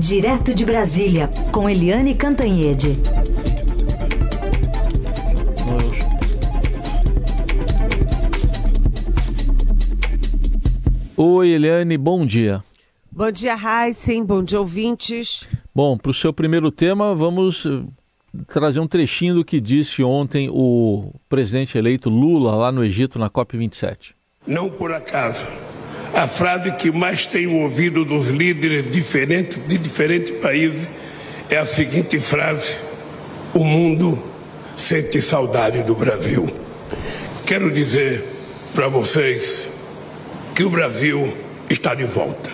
Direto de Brasília, com Eliane Cantanhede. Oi, Eliane, bom dia. Bom dia, Heisen, bom dia, ouvintes. Bom, para o seu primeiro tema, vamos eh, trazer um trechinho do que disse ontem o presidente eleito Lula lá no Egito na COP27. Não por acaso, a frase que mais tenho ouvido dos líderes diferentes de diferentes países é a seguinte frase: O mundo sente saudade do Brasil. Quero dizer para vocês que o Brasil está de volta.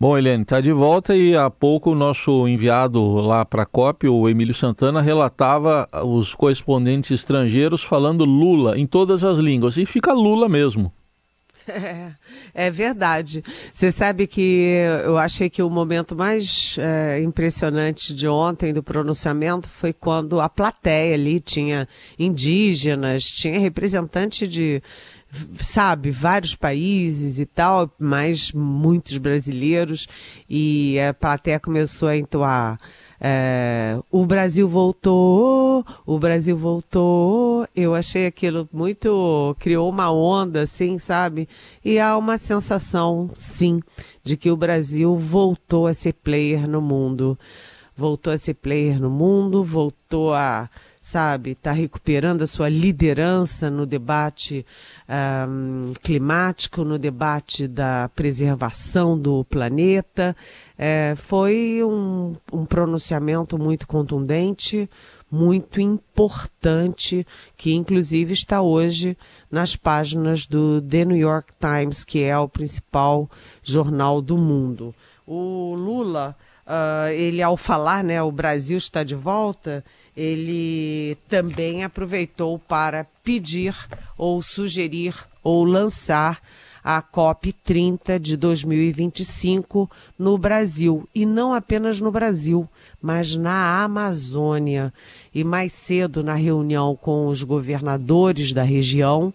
Bom, Helene, está de volta e há pouco o nosso enviado lá para a COP, o Emílio Santana, relatava os correspondentes estrangeiros falando Lula em todas as línguas. E fica Lula mesmo. É, é verdade. Você sabe que eu achei que o momento mais é, impressionante de ontem do pronunciamento foi quando a plateia ali tinha indígenas, tinha representante de sabe, vários países e tal, mas muitos brasileiros, e a plateia começou a entoar. É, o Brasil voltou, o Brasil voltou. Eu achei aquilo muito. criou uma onda, assim, sabe? E há uma sensação, sim, de que o Brasil voltou a ser player no mundo. Voltou a ser player no mundo, voltou a sabe, está recuperando a sua liderança no debate um, climático, no debate da preservação do planeta. É, foi um, um pronunciamento muito contundente, muito importante, que inclusive está hoje nas páginas do The New York Times, que é o principal jornal do mundo. O Lula Uh, ele, ao falar, né, o Brasil está de volta, ele também aproveitou para pedir ou sugerir ou lançar a COP 30 de 2025 no Brasil. E não apenas no Brasil, mas na Amazônia. E mais cedo, na reunião com os governadores da região,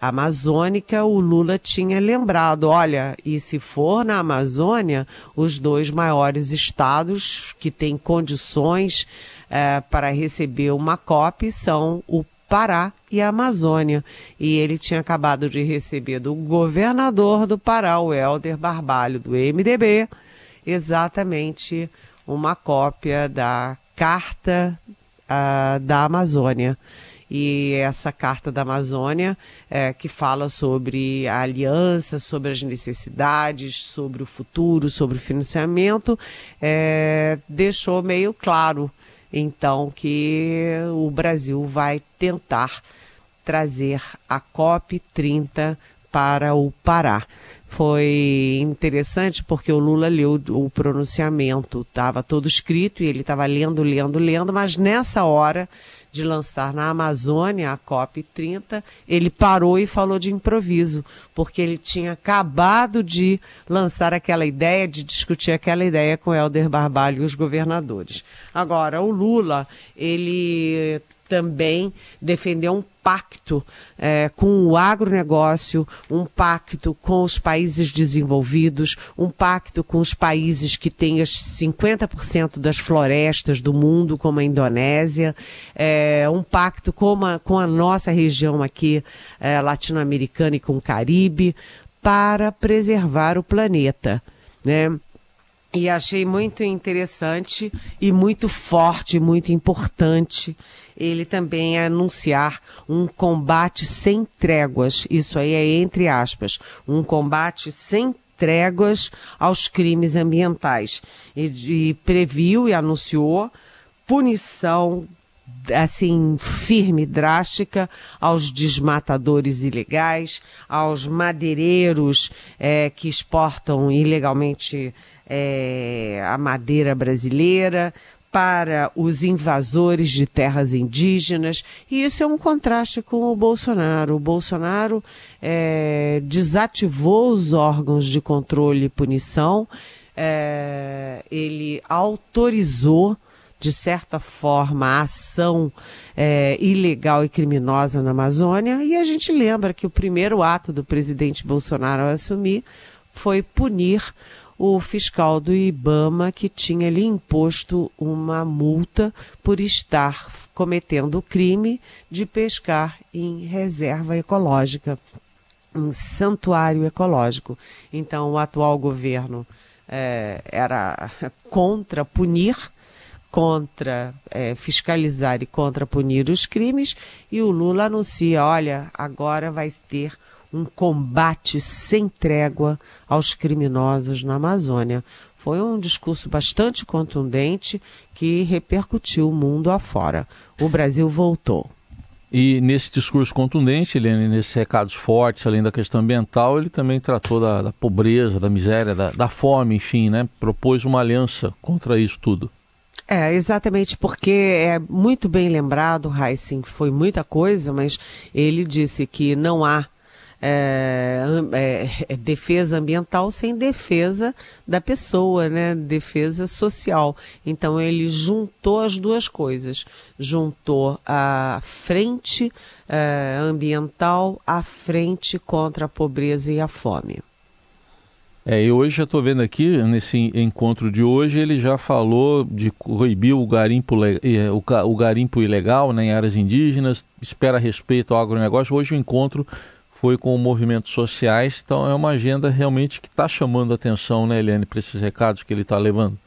amazônica, o Lula tinha lembrado: olha, e se for na Amazônia, os dois maiores estados que têm condições é, para receber uma COP são o Pará e a Amazônia. E ele tinha acabado de receber do governador do Pará, o Helder Barbalho, do MDB, exatamente uma cópia da Carta uh, da Amazônia e essa Carta da Amazônia, é, que fala sobre a aliança, sobre as necessidades, sobre o futuro, sobre o financiamento, é, deixou meio claro, então, que o Brasil vai tentar trazer a COP 30 para o Pará. Foi interessante porque o Lula leu o pronunciamento, estava todo escrito e ele estava lendo, lendo, lendo, mas nessa hora de lançar na Amazônia a COP 30, ele parou e falou de improviso, porque ele tinha acabado de lançar aquela ideia, de discutir aquela ideia com Helder Barbalho e os governadores. Agora, o Lula, ele também defendeu um pacto é, com o agronegócio, um pacto com os países desenvolvidos, um pacto com os países que têm as 50% das florestas do mundo, como a Indonésia, é, um pacto com a, com a nossa região aqui é, latino-americana e com o Caribe, para preservar o planeta. Né? E achei muito interessante e muito forte, muito importante ele também anunciar um combate sem tréguas. Isso aí é entre aspas, um combate sem tréguas aos crimes ambientais. E, e previu e anunciou punição assim firme, drástica aos desmatadores ilegais, aos madeireiros é, que exportam ilegalmente é, a madeira brasileira, para os invasores de terras indígenas, e isso é um contraste com o Bolsonaro. O Bolsonaro é, desativou os órgãos de controle e punição, é, ele autorizou de certa forma, a ação é, ilegal e criminosa na Amazônia. E a gente lembra que o primeiro ato do presidente Bolsonaro ao assumir foi punir o fiscal do IBAMA que tinha lhe imposto uma multa por estar cometendo o crime de pescar em reserva ecológica, em santuário ecológico. Então, o atual governo é, era contra punir, contra é, fiscalizar e contra punir os crimes, e o Lula anuncia: olha, agora vai ter um combate sem trégua aos criminosos na Amazônia. Foi um discurso bastante contundente que repercutiu o mundo afora. O Brasil voltou. E nesse discurso contundente, Helene, nesses recados fortes, além da questão ambiental, ele também tratou da, da pobreza, da miséria, da, da, fome, enfim, né? Propôs uma aliança contra isso tudo. É, exatamente, porque é muito bem lembrado, Heissing, foi muita coisa, mas ele disse que não há é, é, é, defesa ambiental sem defesa da pessoa, né? Defesa social. Então ele juntou as duas coisas, juntou a frente é, ambiental à frente contra a pobreza e a fome. É, e hoje já estou vendo aqui, nesse encontro de hoje, ele já falou de proibir o garimpo, o, garimpo ilegal né, em áreas indígenas, espera respeito ao agronegócio. Hoje o encontro foi com movimentos sociais, então é uma agenda realmente que está chamando a atenção, né, Eliane, para esses recados que ele está levando.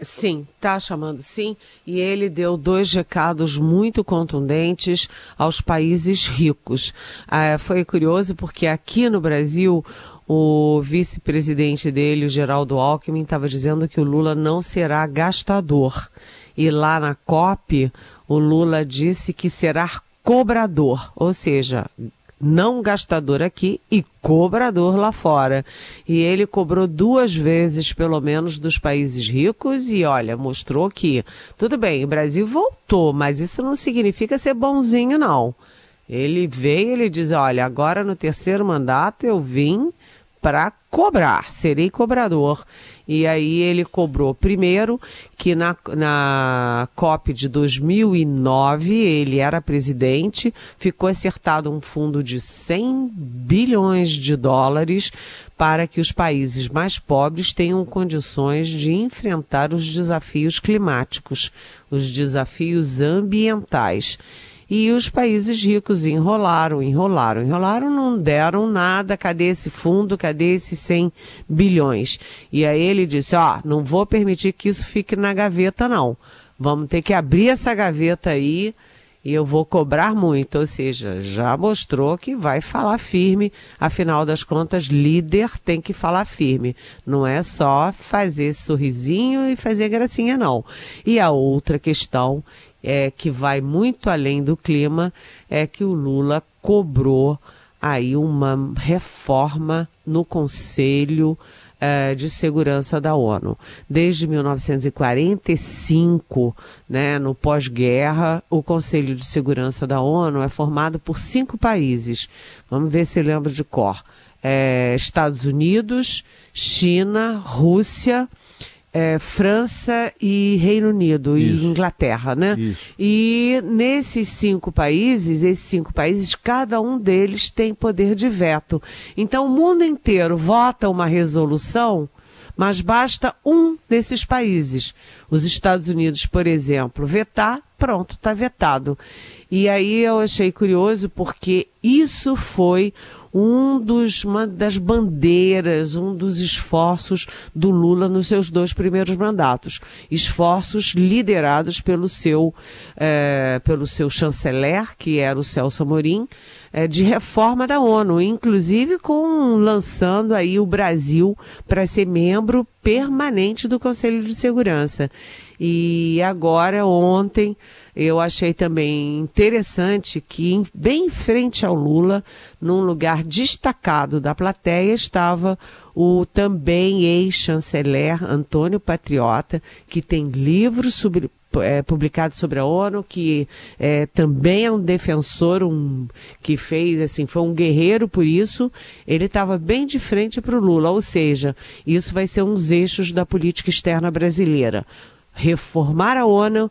Sim, está chamando sim, e ele deu dois recados muito contundentes aos países ricos. Ah, foi curioso porque aqui no Brasil o vice-presidente dele, o Geraldo Alckmin, estava dizendo que o Lula não será gastador. E lá na COP, o Lula disse que será cobrador, ou seja, não gastador aqui e cobrador lá fora. E ele cobrou duas vezes, pelo menos, dos países ricos e, olha, mostrou que, tudo bem, o Brasil voltou, mas isso não significa ser bonzinho, não. Ele veio, ele diz, olha, agora no terceiro mandato eu vim para cobrar, serei cobrador. E aí ele cobrou primeiro que na, na COP de 2009 ele era presidente, ficou acertado um fundo de 100 bilhões de dólares para que os países mais pobres tenham condições de enfrentar os desafios climáticos, os desafios ambientais. E os países ricos enrolaram, enrolaram, enrolaram, não deram nada. Cadê esse fundo? Cadê esses 100 bilhões? E aí ele disse: Ó, oh, não vou permitir que isso fique na gaveta, não. Vamos ter que abrir essa gaveta aí e eu vou cobrar muito. Ou seja, já mostrou que vai falar firme. Afinal das contas, líder tem que falar firme. Não é só fazer sorrisinho e fazer gracinha, não. E a outra questão é, que vai muito além do clima, é que o Lula cobrou aí uma reforma no Conselho é, de Segurança da ONU. Desde 1945, né, no pós-guerra, o Conselho de Segurança da ONU é formado por cinco países. Vamos ver se lembra de cor. É, Estados Unidos, China, Rússia, é, França e Reino Unido Isso. e Inglaterra, né? Isso. E nesses cinco países, esses cinco países, cada um deles tem poder de veto. Então o mundo inteiro vota uma resolução, mas basta um desses países. Os Estados Unidos, por exemplo, vetar, pronto, está vetado. E aí eu achei curioso porque isso foi um dos, uma das bandeiras, um dos esforços do Lula nos seus dois primeiros mandatos. Esforços liderados pelo seu, é, pelo seu chanceler, que era o Celso Amorim, é, de reforma da ONU, inclusive com lançando aí o Brasil para ser membro permanente do Conselho de Segurança. E agora, ontem, eu achei também interessante que, bem em frente ao Lula, num lugar destacado da plateia, estava o também ex-chanceler Antônio Patriota, que tem livros sobre, é, publicado sobre a ONU, que é, também é um defensor, um que fez assim, foi um guerreiro por isso. Ele estava bem de frente para o Lula, ou seja, isso vai ser um dos eixos da política externa brasileira. Reformar a ONU,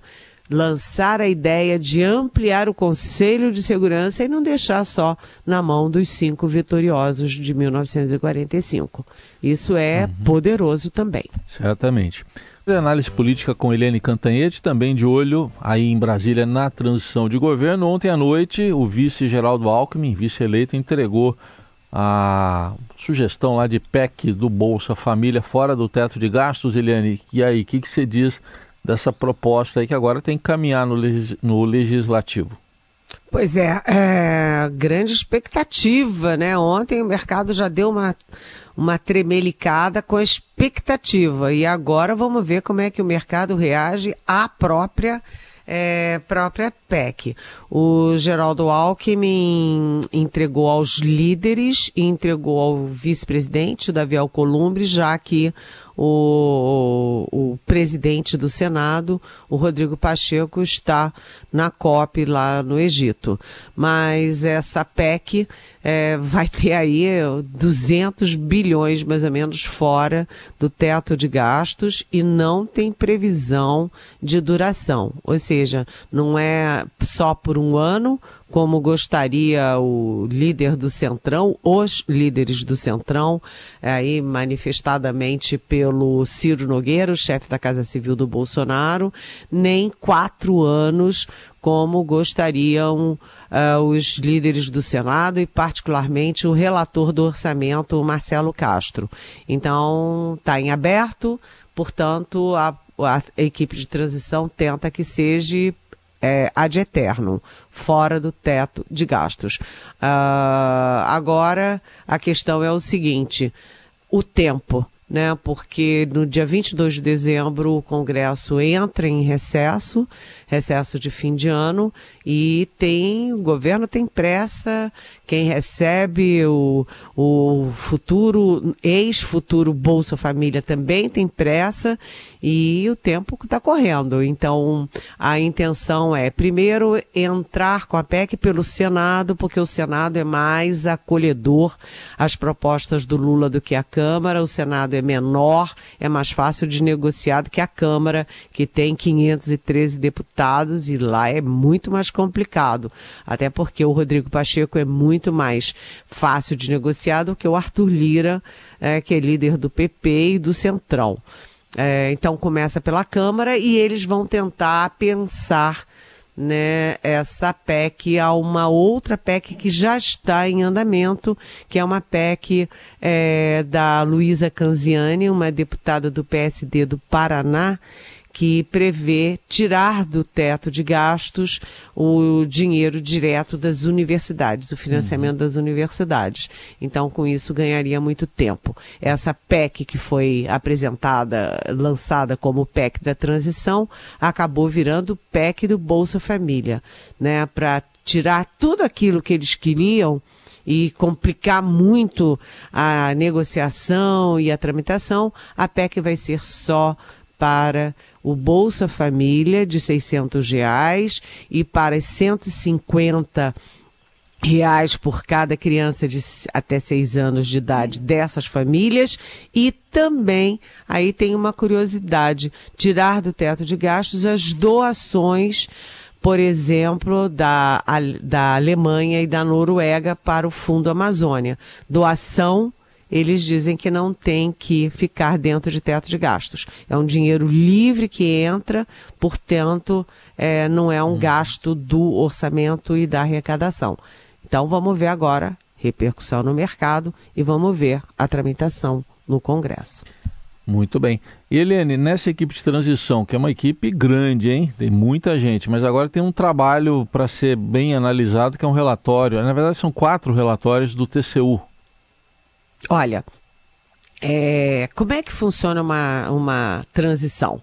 lançar a ideia de ampliar o Conselho de Segurança e não deixar só na mão dos cinco vitoriosos de 1945. Isso é uhum. poderoso também. Certamente. Análise política com Helene Cantanhete, também de olho aí em Brasília na transição de governo. Ontem à noite, o vice Geraldo Alckmin, vice-eleito, entregou a sugestão lá de PEC do Bolsa Família fora do teto de gastos. Eliane, e aí, o que, que você diz dessa proposta aí que agora tem que caminhar no, legis no legislativo? Pois é, é, grande expectativa, né? Ontem o mercado já deu uma, uma tremelicada com a expectativa e agora vamos ver como é que o mercado reage à própria é, própria PEC. O Geraldo Alckmin entregou aos líderes e entregou ao vice-presidente, Davi Alcolumbre, já que o, o, presidente do Senado, o Rodrigo Pacheco, está na COP lá no Egito. Mas essa PEC é, vai ter aí 200 bilhões mais ou menos fora do teto de gastos e não tem previsão de duração. Ou seja, não é só por um ano, como gostaria o líder do Centrão, os líderes do Centrão, é, aí manifestadamente pelo Ciro Nogueira, o chefe da Casa Civil do Bolsonaro, nem quatro anos como gostariam uh, os líderes do Senado e particularmente o relator do orçamento, Marcelo Castro. Então, está em aberto, portanto, a, a equipe de transição tenta que seja é, ad eterno, fora do teto de gastos. Uh, agora, a questão é o seguinte: o tempo. Né, porque no dia 22 de dezembro o Congresso entra em recesso, recesso de fim de ano, e tem, o governo tem pressa, quem recebe o, o futuro, ex-futuro Bolsa Família também tem pressa e o tempo está correndo. Então, a intenção é, primeiro, entrar com a PEC pelo Senado, porque o Senado é mais acolhedor às propostas do Lula do que a Câmara. O Senado é menor, é mais fácil de negociar do que a Câmara, que tem 513 deputados e lá é muito mais complicado. Até porque o Rodrigo Pacheco é muito mais fácil de negociar do que o Arthur Lira, é, que é líder do PP e do Centrão. É, então começa pela Câmara e eles vão tentar pensar né, essa PEC a uma outra PEC que já está em andamento, que é uma PEC é, da Luísa Canziani, uma deputada do PSD do Paraná, que prevê tirar do teto de gastos o dinheiro direto das universidades, o financiamento uhum. das universidades. Então, com isso, ganharia muito tempo. Essa PEC que foi apresentada, lançada como PEC da transição, acabou virando PEC do Bolsa Família, né? Para tirar tudo aquilo que eles queriam e complicar muito a negociação e a tramitação, a PEC vai ser só para o Bolsa Família de 600 reais e para 150 reais por cada criança de até seis anos de idade dessas famílias e também aí tem uma curiosidade tirar do teto de gastos as doações por exemplo, da, da Alemanha e da Noruega para o Fundo Amazônia. Doação eles dizem que não tem que ficar dentro de teto de gastos. É um dinheiro livre que entra, portanto, é, não é um hum. gasto do orçamento e da arrecadação. Então, vamos ver agora repercussão no mercado e vamos ver a tramitação no Congresso. Muito bem. E Helene, nessa equipe de transição, que é uma equipe grande, hein? Tem muita gente, mas agora tem um trabalho para ser bem analisado, que é um relatório. Na verdade, são quatro relatórios do TCU, Olha, é, como é que funciona uma, uma transição?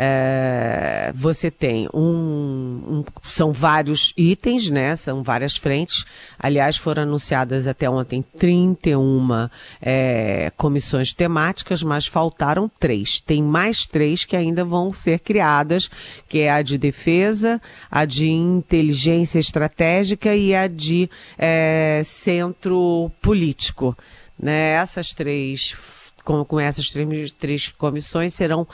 É, você tem um, um, São vários itens, né? São várias frentes. Aliás, foram anunciadas até ontem 31 é, comissões temáticas, mas faltaram três. Tem mais três que ainda vão ser criadas, que é a de defesa, a de inteligência estratégica e a de é, centro político. Né? Essas três, com, com essas três, três comissões serão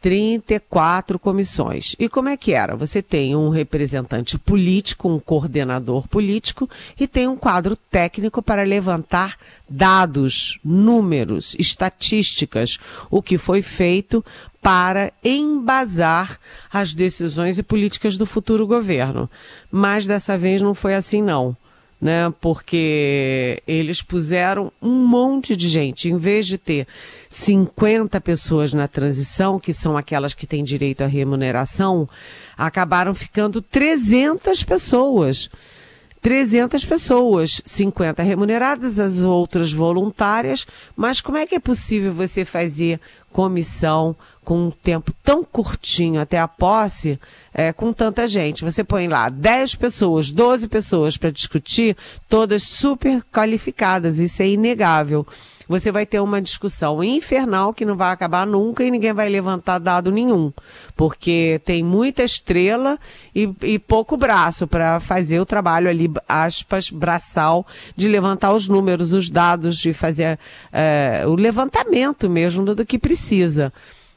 34 comissões. E como é que era? Você tem um representante político, um coordenador político e tem um quadro técnico para levantar dados, números, estatísticas, o que foi feito para embasar as decisões e políticas do futuro governo. Mas dessa vez não foi assim não né? Porque eles puseram um monte de gente, em vez de ter 50 pessoas na transição, que são aquelas que têm direito à remuneração, acabaram ficando 300 pessoas. 300 pessoas, 50 remuneradas, as outras voluntárias. Mas como é que é possível você fazer comissão com um tempo tão curtinho até a posse, é, com tanta gente. Você põe lá 10 pessoas, 12 pessoas para discutir, todas super qualificadas, isso é inegável. Você vai ter uma discussão infernal que não vai acabar nunca e ninguém vai levantar dado nenhum, porque tem muita estrela e, e pouco braço para fazer o trabalho ali, aspas, braçal, de levantar os números, os dados, de fazer é, o levantamento mesmo do que precisa.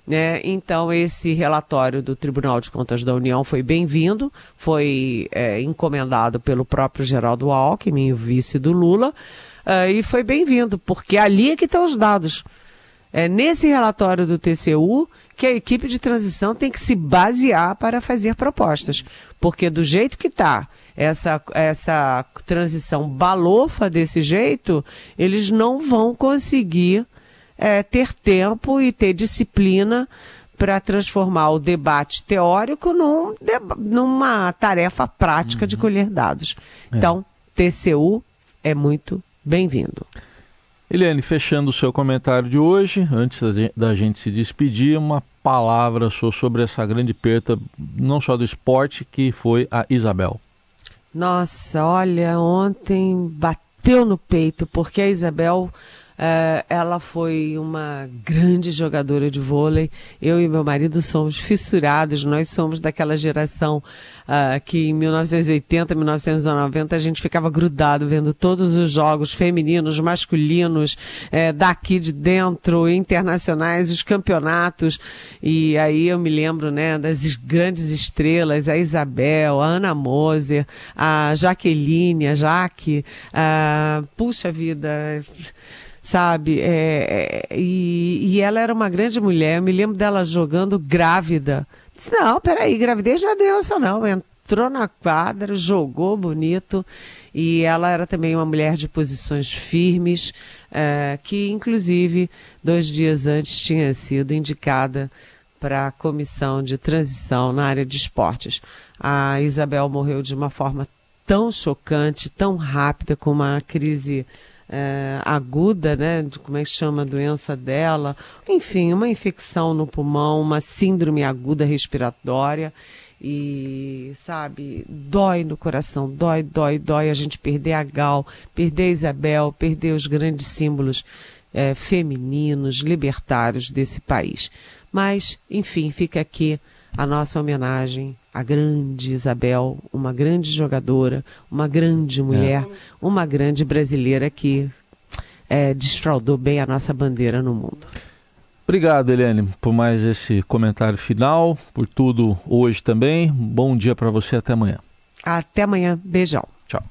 Né? Então, esse relatório do Tribunal de Contas da União foi bem-vindo, foi é, encomendado pelo próprio Geraldo Alckmin, o vice do Lula, uh, e foi bem-vindo, porque ali é que estão os dados. É nesse relatório do TCU que a equipe de transição tem que se basear para fazer propostas. Porque do jeito que está, essa, essa transição balofa desse jeito, eles não vão conseguir é, ter tempo e ter disciplina para transformar o debate teórico num, numa tarefa prática uhum. de colher dados. É. Então, TCU é muito bem-vindo. Eliane, fechando o seu comentário de hoje, antes da gente se despedir, uma palavra sobre essa grande perda, não só do esporte, que foi a Isabel. Nossa, olha, ontem bateu no peito, porque a Isabel Uh, ela foi uma grande jogadora de vôlei. Eu e meu marido somos fissurados. Nós somos daquela geração uh, que em 1980, 1990 a gente ficava grudado vendo todos os jogos femininos, masculinos, eh, daqui de dentro, internacionais, os campeonatos. E aí eu me lembro, né, das grandes estrelas, a Isabel, a Ana Moser, a Jaqueline, a Jaque. Uh, puxa vida sabe? É, é, e, e ela era uma grande mulher. Eu me lembro dela jogando grávida. Disse, não, peraí, gravidez não é doença, não. Entrou na quadra, jogou bonito. E ela era também uma mulher de posições firmes, é, que inclusive dois dias antes tinha sido indicada para a comissão de transição na área de esportes. A Isabel morreu de uma forma tão chocante, tão rápida, com uma crise é, aguda, né? De como é que chama a doença dela. Enfim, uma infecção no pulmão, uma síndrome aguda respiratória. E, sabe, dói no coração, dói, dói, dói a gente perder a Gal, perder a Isabel, perder os grandes símbolos é, femininos, libertários desse país. Mas, enfim, fica aqui a nossa homenagem à grande Isabel, uma grande jogadora, uma grande mulher, é. uma grande brasileira que é, desfraudou bem a nossa bandeira no mundo. Obrigado, Eliane, por mais esse comentário final, por tudo hoje também. Bom dia para você, até amanhã. Até amanhã, beijão. Tchau.